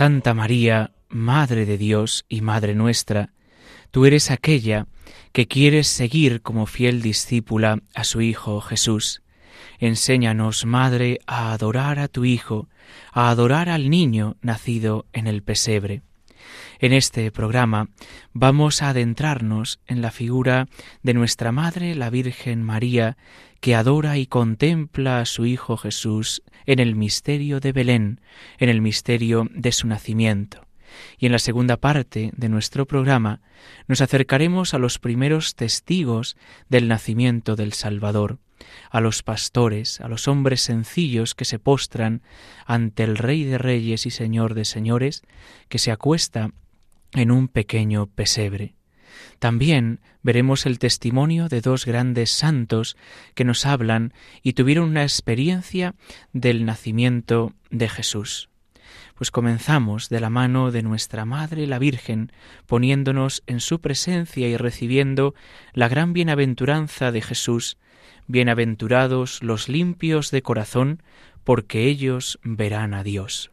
Santa María, Madre de Dios y Madre nuestra, tú eres aquella que quieres seguir como fiel discípula a su Hijo Jesús. Enséñanos, Madre, a adorar a tu Hijo, a adorar al niño nacido en el pesebre. En este programa vamos a adentrarnos en la figura de nuestra Madre, la Virgen María, que adora y contempla a su Hijo Jesús en el misterio de Belén, en el misterio de su nacimiento. Y en la segunda parte de nuestro programa nos acercaremos a los primeros testigos del nacimiento del Salvador, a los pastores, a los hombres sencillos que se postran ante el Rey de Reyes y Señor de Señores, que se acuesta en un pequeño pesebre. También veremos el testimonio de dos grandes santos que nos hablan y tuvieron una experiencia del nacimiento de Jesús. Pues comenzamos de la mano de nuestra Madre la Virgen, poniéndonos en su presencia y recibiendo la gran bienaventuranza de Jesús. Bienaventurados los limpios de corazón, porque ellos verán a Dios.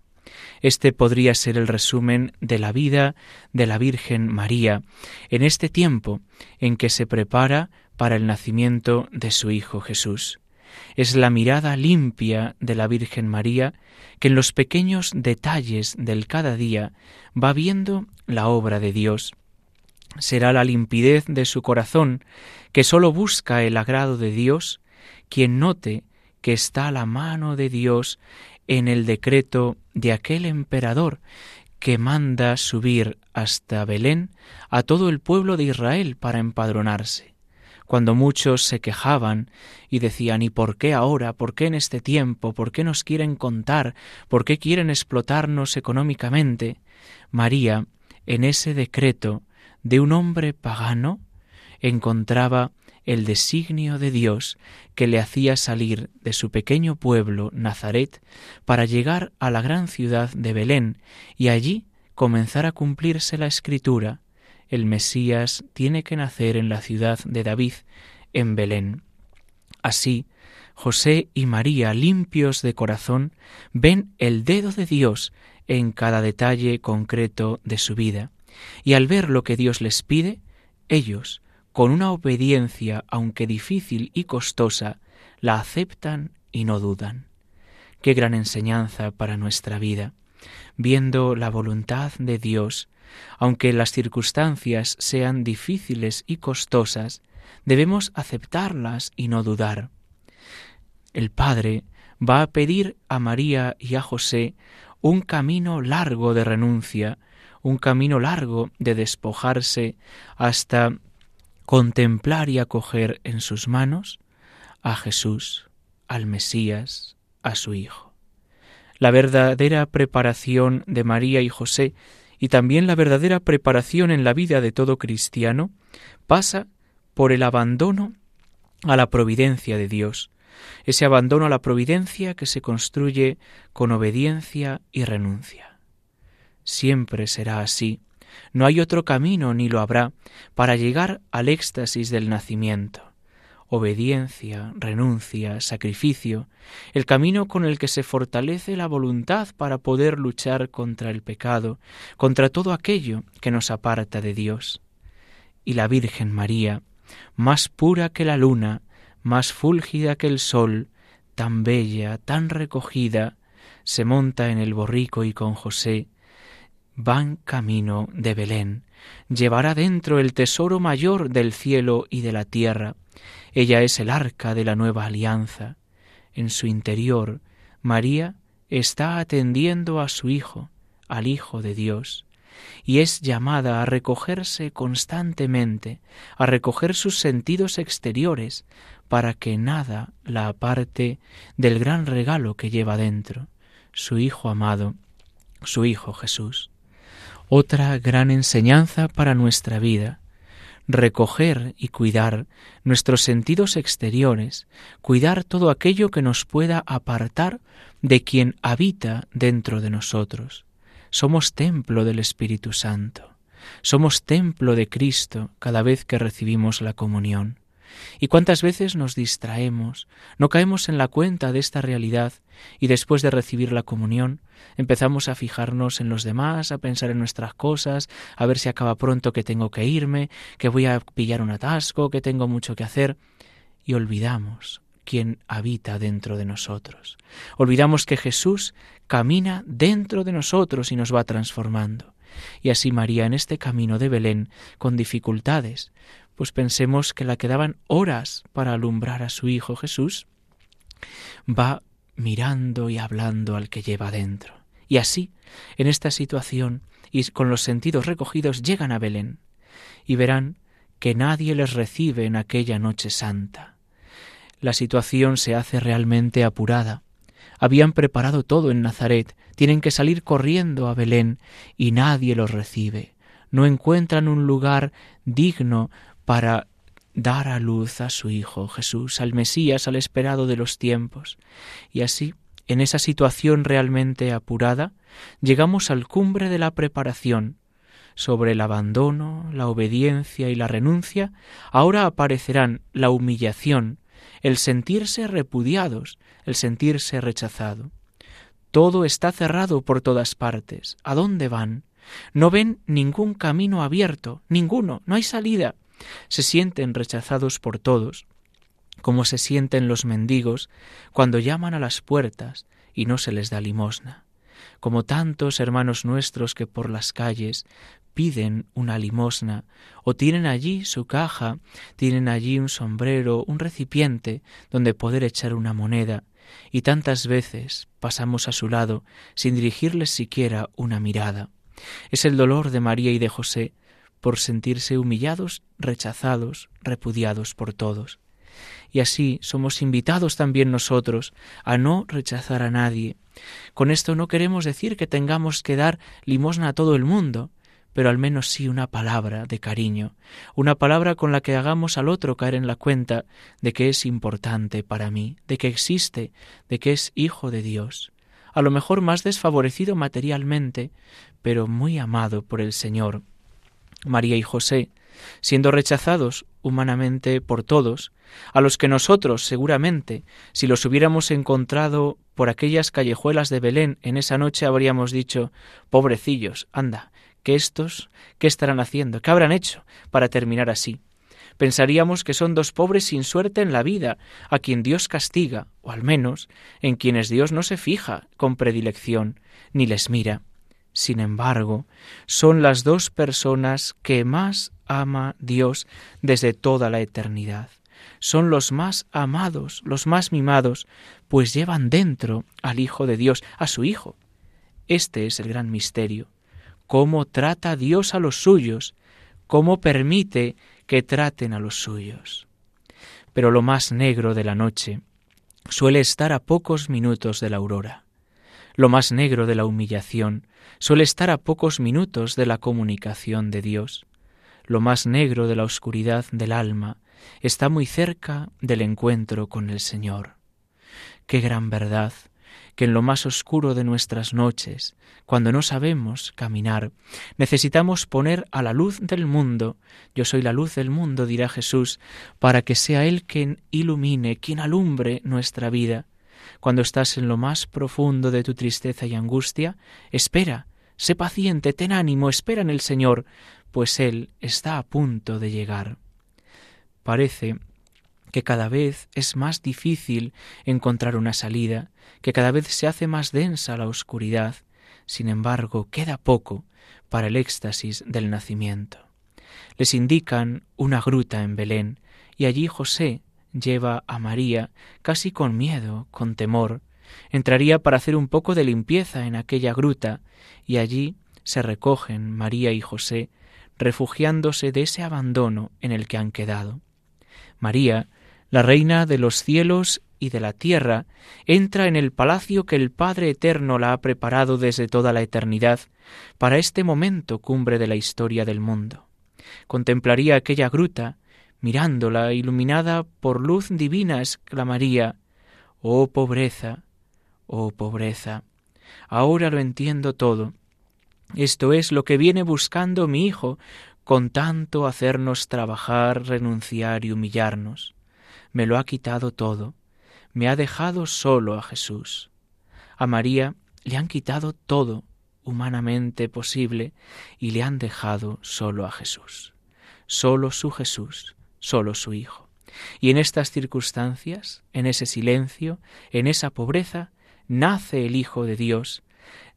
Este podría ser el resumen de la vida de la Virgen María en este tiempo en que se prepara para el nacimiento de su Hijo Jesús. Es la mirada limpia de la Virgen María que en los pequeños detalles del cada día va viendo la obra de Dios. Será la limpidez de su corazón que sólo busca el agrado de Dios quien note que está la mano de Dios en el decreto de aquel emperador que manda subir hasta Belén a todo el pueblo de Israel para empadronarse. Cuando muchos se quejaban y decían ¿y por qué ahora? ¿por qué en este tiempo? ¿por qué nos quieren contar? ¿por qué quieren explotarnos económicamente? María, en ese decreto de un hombre pagano, encontraba el designio de Dios que le hacía salir de su pequeño pueblo, Nazaret, para llegar a la gran ciudad de Belén y allí comenzar a cumplirse la escritura. El Mesías tiene que nacer en la ciudad de David, en Belén. Así, José y María, limpios de corazón, ven el dedo de Dios en cada detalle concreto de su vida, y al ver lo que Dios les pide, ellos, con una obediencia, aunque difícil y costosa, la aceptan y no dudan. Qué gran enseñanza para nuestra vida, viendo la voluntad de Dios, aunque las circunstancias sean difíciles y costosas, debemos aceptarlas y no dudar. El Padre va a pedir a María y a José un camino largo de renuncia, un camino largo de despojarse hasta contemplar y acoger en sus manos a Jesús, al Mesías, a su Hijo. La verdadera preparación de María y José y también la verdadera preparación en la vida de todo cristiano pasa por el abandono a la providencia de Dios, ese abandono a la providencia que se construye con obediencia y renuncia. Siempre será así no hay otro camino ni lo habrá para llegar al éxtasis del nacimiento. Obediencia, renuncia, sacrificio, el camino con el que se fortalece la voluntad para poder luchar contra el pecado, contra todo aquello que nos aparta de Dios. Y la Virgen María, más pura que la luna, más fúlgida que el sol, tan bella, tan recogida, se monta en el borrico y con José, van camino de Belén. Llevará dentro el tesoro mayor del cielo y de la tierra. Ella es el arca de la nueva alianza. En su interior, María está atendiendo a su Hijo, al Hijo de Dios, y es llamada a recogerse constantemente, a recoger sus sentidos exteriores, para que nada la aparte del gran regalo que lleva dentro, su Hijo amado, su Hijo Jesús. Otra gran enseñanza para nuestra vida, recoger y cuidar nuestros sentidos exteriores, cuidar todo aquello que nos pueda apartar de quien habita dentro de nosotros. Somos templo del Espíritu Santo. Somos templo de Cristo cada vez que recibimos la comunión. ¿Y cuántas veces nos distraemos, no caemos en la cuenta de esta realidad y después de recibir la comunión empezamos a fijarnos en los demás, a pensar en nuestras cosas, a ver si acaba pronto que tengo que irme, que voy a pillar un atasco, que tengo mucho que hacer y olvidamos quién habita dentro de nosotros. Olvidamos que Jesús camina dentro de nosotros y nos va transformando. Y así María en este camino de Belén, con dificultades, pues pensemos que la quedaban horas para alumbrar a su Hijo Jesús, va mirando y hablando al que lleva dentro. Y así, en esta situación y con los sentidos recogidos, llegan a Belén y verán que nadie les recibe en aquella noche santa. La situación se hace realmente apurada. Habían preparado todo en Nazaret, tienen que salir corriendo a Belén y nadie los recibe. No encuentran un lugar digno para dar a luz a su Hijo Jesús, al Mesías, al esperado de los tiempos. Y así, en esa situación realmente apurada, llegamos al cumbre de la preparación. Sobre el abandono, la obediencia y la renuncia, ahora aparecerán la humillación, el sentirse repudiados, el sentirse rechazado. Todo está cerrado por todas partes. ¿A dónde van? No ven ningún camino abierto, ninguno, no hay salida se sienten rechazados por todos, como se sienten los mendigos cuando llaman a las puertas y no se les da limosna, como tantos hermanos nuestros que por las calles piden una limosna o tienen allí su caja, tienen allí un sombrero, un recipiente donde poder echar una moneda, y tantas veces pasamos a su lado sin dirigirles siquiera una mirada. Es el dolor de María y de José por sentirse humillados, rechazados, repudiados por todos. Y así somos invitados también nosotros a no rechazar a nadie. Con esto no queremos decir que tengamos que dar limosna a todo el mundo, pero al menos sí una palabra de cariño, una palabra con la que hagamos al otro caer en la cuenta de que es importante para mí, de que existe, de que es hijo de Dios, a lo mejor más desfavorecido materialmente, pero muy amado por el Señor María y José, siendo rechazados humanamente por todos, a los que nosotros, seguramente, si los hubiéramos encontrado por aquellas callejuelas de Belén en esa noche, habríamos dicho Pobrecillos, anda, que estos, ¿qué estarán haciendo? ¿Qué habrán hecho para terminar así? Pensaríamos que son dos pobres sin suerte en la vida, a quien Dios castiga, o al menos en quienes Dios no se fija con predilección, ni les mira. Sin embargo, son las dos personas que más ama Dios desde toda la eternidad. Son los más amados, los más mimados, pues llevan dentro al Hijo de Dios, a su Hijo. Este es el gran misterio. Cómo trata Dios a los suyos, cómo permite que traten a los suyos. Pero lo más negro de la noche suele estar a pocos minutos de la aurora. Lo más negro de la humillación suele estar a pocos minutos de la comunicación de Dios. Lo más negro de la oscuridad del alma está muy cerca del encuentro con el Señor. Qué gran verdad que en lo más oscuro de nuestras noches, cuando no sabemos caminar, necesitamos poner a la luz del mundo, yo soy la luz del mundo, dirá Jesús, para que sea Él quien ilumine, quien alumbre nuestra vida, cuando estás en lo más profundo de tu tristeza y angustia, espera, sé paciente, ten ánimo, espera en el Señor, pues Él está a punto de llegar. Parece que cada vez es más difícil encontrar una salida, que cada vez se hace más densa la oscuridad, sin embargo queda poco para el éxtasis del nacimiento. Les indican una gruta en Belén, y allí José lleva a María casi con miedo, con temor, entraría para hacer un poco de limpieza en aquella gruta, y allí se recogen María y José, refugiándose de ese abandono en el que han quedado. María, la reina de los cielos y de la tierra, entra en el palacio que el Padre Eterno la ha preparado desde toda la eternidad para este momento cumbre de la historia del mundo. Contemplaría aquella gruta, mirándola iluminada por luz divina, exclamaría Oh pobreza, oh pobreza. Ahora lo entiendo todo. Esto es lo que viene buscando mi Hijo con tanto hacernos trabajar, renunciar y humillarnos. Me lo ha quitado todo me ha dejado solo a Jesús. A María le han quitado todo humanamente posible y le han dejado solo a Jesús. Solo su Jesús, solo su Hijo. Y en estas circunstancias, en ese silencio, en esa pobreza, nace el Hijo de Dios,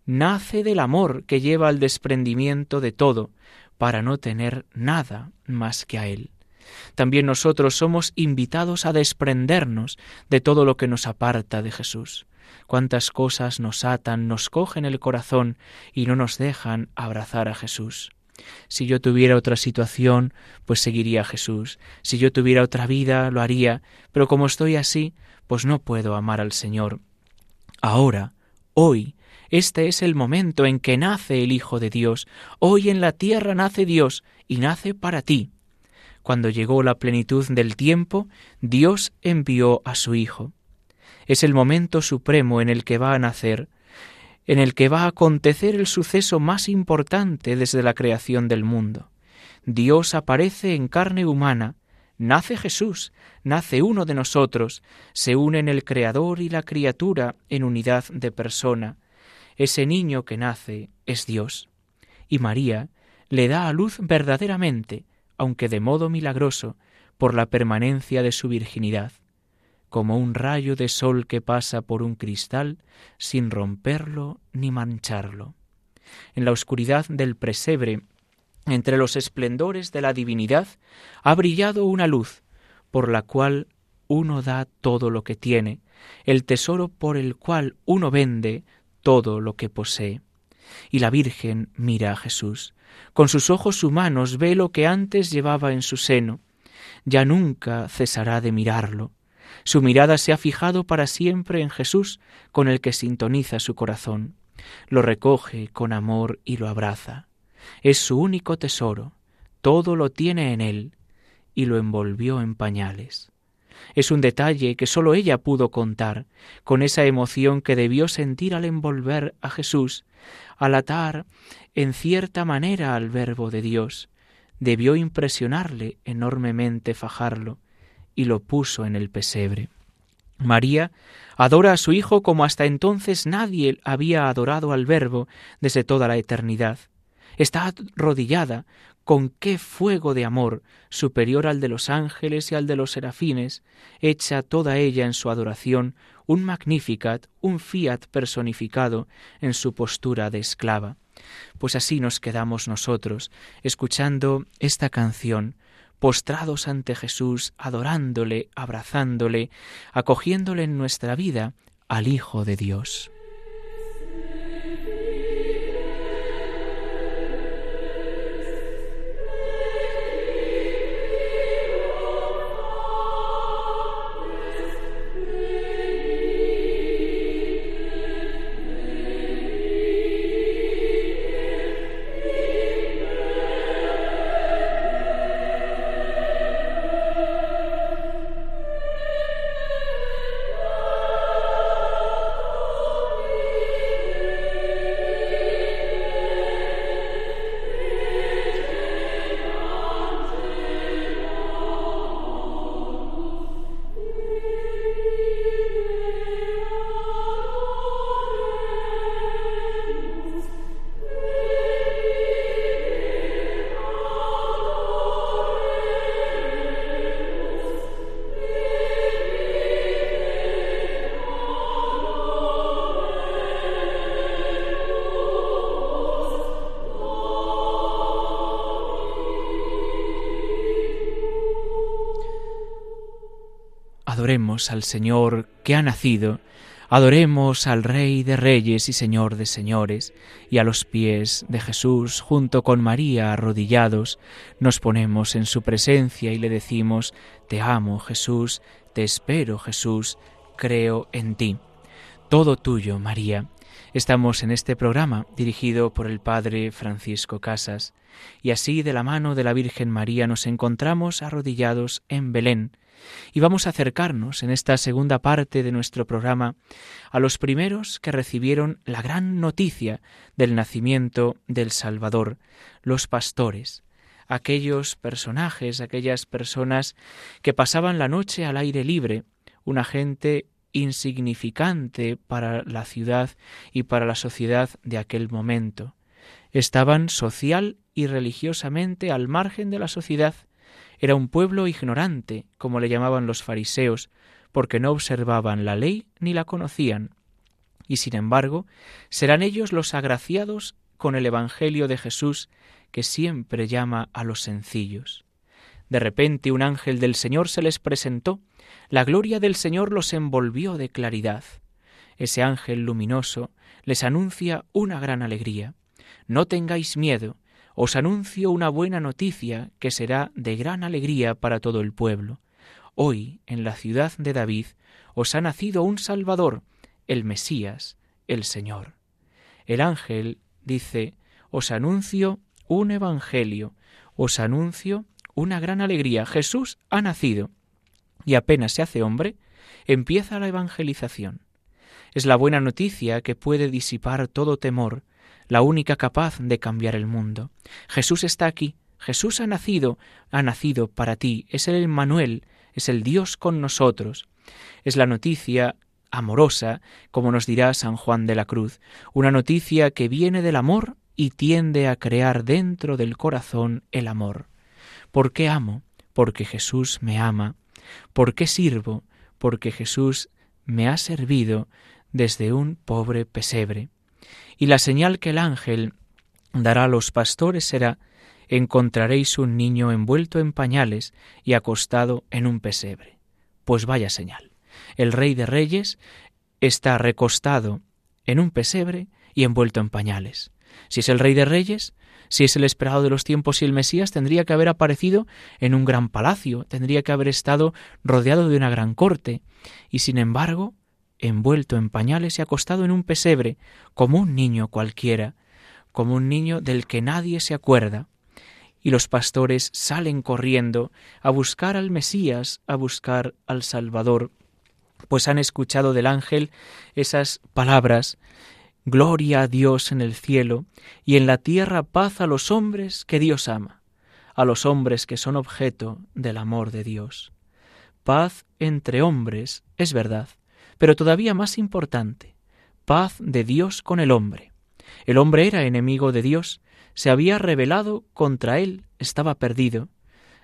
nace del amor que lleva al desprendimiento de todo, para no tener nada más que a Él. También nosotros somos invitados a desprendernos de todo lo que nos aparta de Jesús. Cuántas cosas nos atan, nos cogen el corazón y no nos dejan abrazar a Jesús. Si yo tuviera otra situación, pues seguiría a Jesús. Si yo tuviera otra vida, lo haría, pero como estoy así, pues no puedo amar al Señor. Ahora, hoy, este es el momento en que nace el Hijo de Dios. Hoy en la tierra nace Dios y nace para ti. Cuando llegó la plenitud del tiempo, Dios envió a su Hijo. Es el momento supremo en el que va a nacer, en el que va a acontecer el suceso más importante desde la creación del mundo. Dios aparece en carne humana, nace Jesús, nace uno de nosotros, se unen el Creador y la criatura en unidad de persona. Ese niño que nace es Dios. Y María le da a luz verdaderamente, aunque de modo milagroso, por la permanencia de su virginidad, como un rayo de sol que pasa por un cristal sin romperlo ni mancharlo. En la oscuridad del presebre, entre los esplendores de la divinidad, ha brillado una luz, por la cual uno da todo lo que tiene, el tesoro por el cual uno vende todo lo que posee. Y la Virgen mira a Jesús, con sus ojos humanos ve lo que antes llevaba en su seno. Ya nunca cesará de mirarlo. Su mirada se ha fijado para siempre en Jesús, con el que sintoniza su corazón. Lo recoge con amor y lo abraza. Es su único tesoro, todo lo tiene en él, y lo envolvió en pañales. Es un detalle que sólo ella pudo contar, con esa emoción que debió sentir al envolver a Jesús, al atar en cierta manera al Verbo de Dios. Debió impresionarle enormemente fajarlo, y lo puso en el pesebre. María adora a su Hijo como hasta entonces nadie había adorado al Verbo desde toda la eternidad. Está arrodillada con qué fuego de amor, superior al de los ángeles y al de los serafines, echa toda ella en su adoración un magnificat, un fiat personificado en su postura de esclava. Pues así nos quedamos nosotros, escuchando esta canción, postrados ante Jesús, adorándole, abrazándole, acogiéndole en nuestra vida al Hijo de Dios. Adoremos al Señor que ha nacido, adoremos al Rey de Reyes y Señor de Señores, y a los pies de Jesús, junto con María arrodillados, nos ponemos en su presencia y le decimos, Te amo Jesús, te espero Jesús, creo en ti. Todo tuyo, María. Estamos en este programa dirigido por el Padre Francisco Casas, y así de la mano de la Virgen María nos encontramos arrodillados en Belén, y vamos a acercarnos en esta segunda parte de nuestro programa a los primeros que recibieron la gran noticia del nacimiento del Salvador, los pastores, aquellos personajes, aquellas personas que pasaban la noche al aire libre, una gente insignificante para la ciudad y para la sociedad de aquel momento. Estaban social y religiosamente al margen de la sociedad. Era un pueblo ignorante, como le llamaban los fariseos, porque no observaban la ley ni la conocían. Y sin embargo, serán ellos los agraciados con el Evangelio de Jesús que siempre llama a los sencillos. De repente un ángel del Señor se les presentó, la gloria del Señor los envolvió de claridad. Ese ángel luminoso les anuncia una gran alegría. No tengáis miedo, os anuncio una buena noticia que será de gran alegría para todo el pueblo. Hoy, en la ciudad de David, os ha nacido un Salvador, el Mesías, el Señor. El ángel dice, os anuncio un Evangelio, os anuncio una gran alegría. Jesús ha nacido y apenas se hace hombre, empieza la evangelización. Es la buena noticia que puede disipar todo temor, la única capaz de cambiar el mundo. Jesús está aquí, Jesús ha nacido, ha nacido para ti, es el Emmanuel, es el Dios con nosotros. Es la noticia amorosa, como nos dirá San Juan de la Cruz, una noticia que viene del amor y tiende a crear dentro del corazón el amor. ¿Por qué amo? Porque Jesús me ama. ¿Por qué sirvo? Porque Jesús me ha servido desde un pobre pesebre. Y la señal que el ángel dará a los pastores será encontraréis un niño envuelto en pañales y acostado en un pesebre. Pues vaya señal. El rey de reyes está recostado en un pesebre y envuelto en pañales. Si es el rey de reyes, si es el esperado de los tiempos y el Mesías, tendría que haber aparecido en un gran palacio, tendría que haber estado rodeado de una gran corte, y sin embargo, envuelto en pañales y acostado en un pesebre, como un niño cualquiera, como un niño del que nadie se acuerda. Y los pastores salen corriendo a buscar al Mesías, a buscar al Salvador, pues han escuchado del ángel esas palabras Gloria a Dios en el cielo y en la tierra paz a los hombres que Dios ama, a los hombres que son objeto del amor de Dios. Paz entre hombres, es verdad, pero todavía más importante, paz de Dios con el hombre. El hombre era enemigo de Dios, se había rebelado contra él, estaba perdido.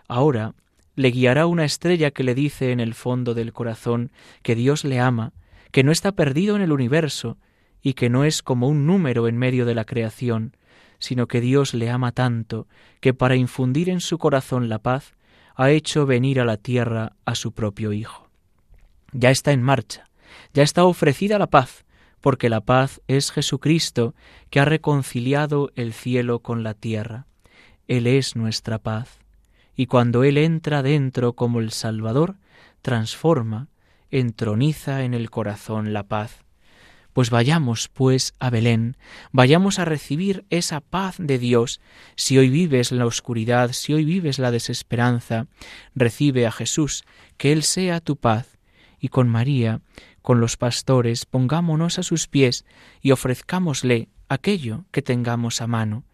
Ahora le guiará una estrella que le dice en el fondo del corazón que Dios le ama, que no está perdido en el universo, y que no es como un número en medio de la creación, sino que Dios le ama tanto que para infundir en su corazón la paz ha hecho venir a la tierra a su propio Hijo. Ya está en marcha, ya está ofrecida la paz, porque la paz es Jesucristo que ha reconciliado el cielo con la tierra. Él es nuestra paz, y cuando Él entra dentro como el Salvador, transforma, entroniza en el corazón la paz. Pues vayamos, pues, a Belén, vayamos a recibir esa paz de Dios. Si hoy vives la oscuridad, si hoy vives la desesperanza, recibe a Jesús, que Él sea tu paz. Y con María, con los pastores, pongámonos a sus pies y ofrezcámosle aquello que tengamos a mano.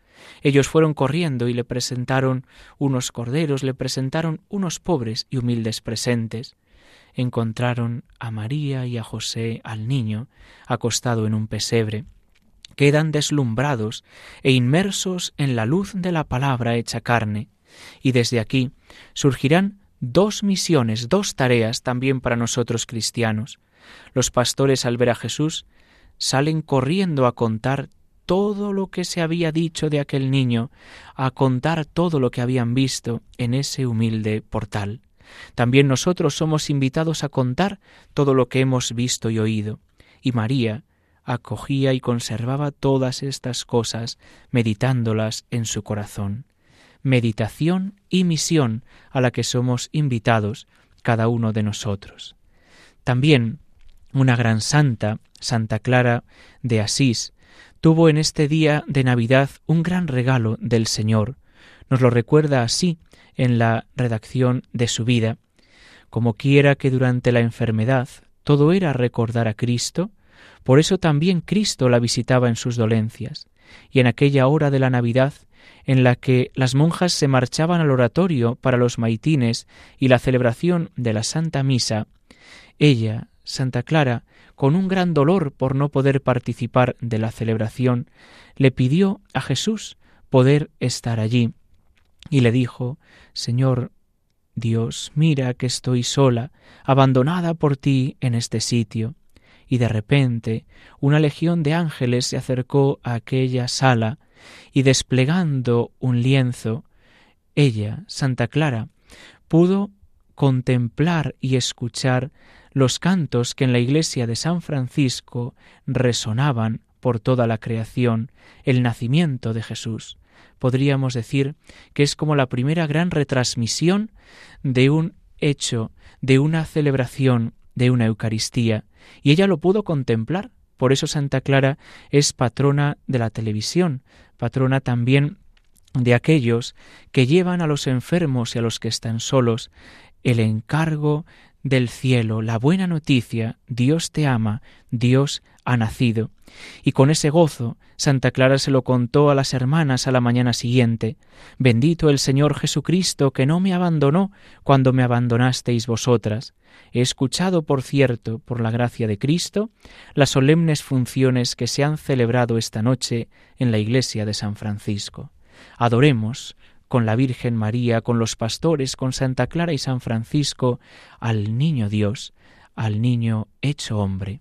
Ellos fueron corriendo y le presentaron unos corderos, le presentaron unos pobres y humildes presentes encontraron a María y a José al niño acostado en un pesebre. Quedan deslumbrados e inmersos en la luz de la palabra hecha carne, y desde aquí surgirán dos misiones, dos tareas también para nosotros cristianos. Los pastores al ver a Jesús salen corriendo a contar todo lo que se había dicho de aquel niño, a contar todo lo que habían visto en ese humilde portal. También nosotros somos invitados a contar todo lo que hemos visto y oído. Y María acogía y conservaba todas estas cosas, meditándolas en su corazón. Meditación y misión a la que somos invitados cada uno de nosotros. También una gran santa, Santa Clara de Asís, tuvo en este día de Navidad un gran regalo del Señor. Nos lo recuerda así en la redacción de su vida. Como quiera que durante la enfermedad todo era recordar a Cristo, por eso también Cristo la visitaba en sus dolencias, y en aquella hora de la Navidad en la que las monjas se marchaban al oratorio para los maitines y la celebración de la Santa Misa, ella, Santa Clara, con un gran dolor por no poder participar de la celebración, le pidió a Jesús poder estar allí, y le dijo Señor Dios, mira que estoy sola, abandonada por ti en este sitio. Y de repente una legión de ángeles se acercó a aquella sala, y desplegando un lienzo, ella, Santa Clara, pudo contemplar y escuchar los cantos que en la iglesia de San Francisco resonaban por toda la creación, el nacimiento de Jesús. Podríamos decir que es como la primera gran retransmisión de un hecho, de una celebración, de una Eucaristía, y ella lo pudo contemplar. Por eso Santa Clara es patrona de la televisión, patrona también de aquellos que llevan a los enfermos y a los que están solos el encargo del cielo, la buena noticia, Dios te ama, Dios ha nacido. Y con ese gozo, Santa Clara se lo contó a las hermanas a la mañana siguiente. Bendito el Señor Jesucristo, que no me abandonó cuando me abandonasteis vosotras. He escuchado, por cierto, por la gracia de Cristo, las solemnes funciones que se han celebrado esta noche en la iglesia de San Francisco. Adoremos con la Virgen María, con los pastores, con Santa Clara y San Francisco, al niño Dios, al niño hecho hombre.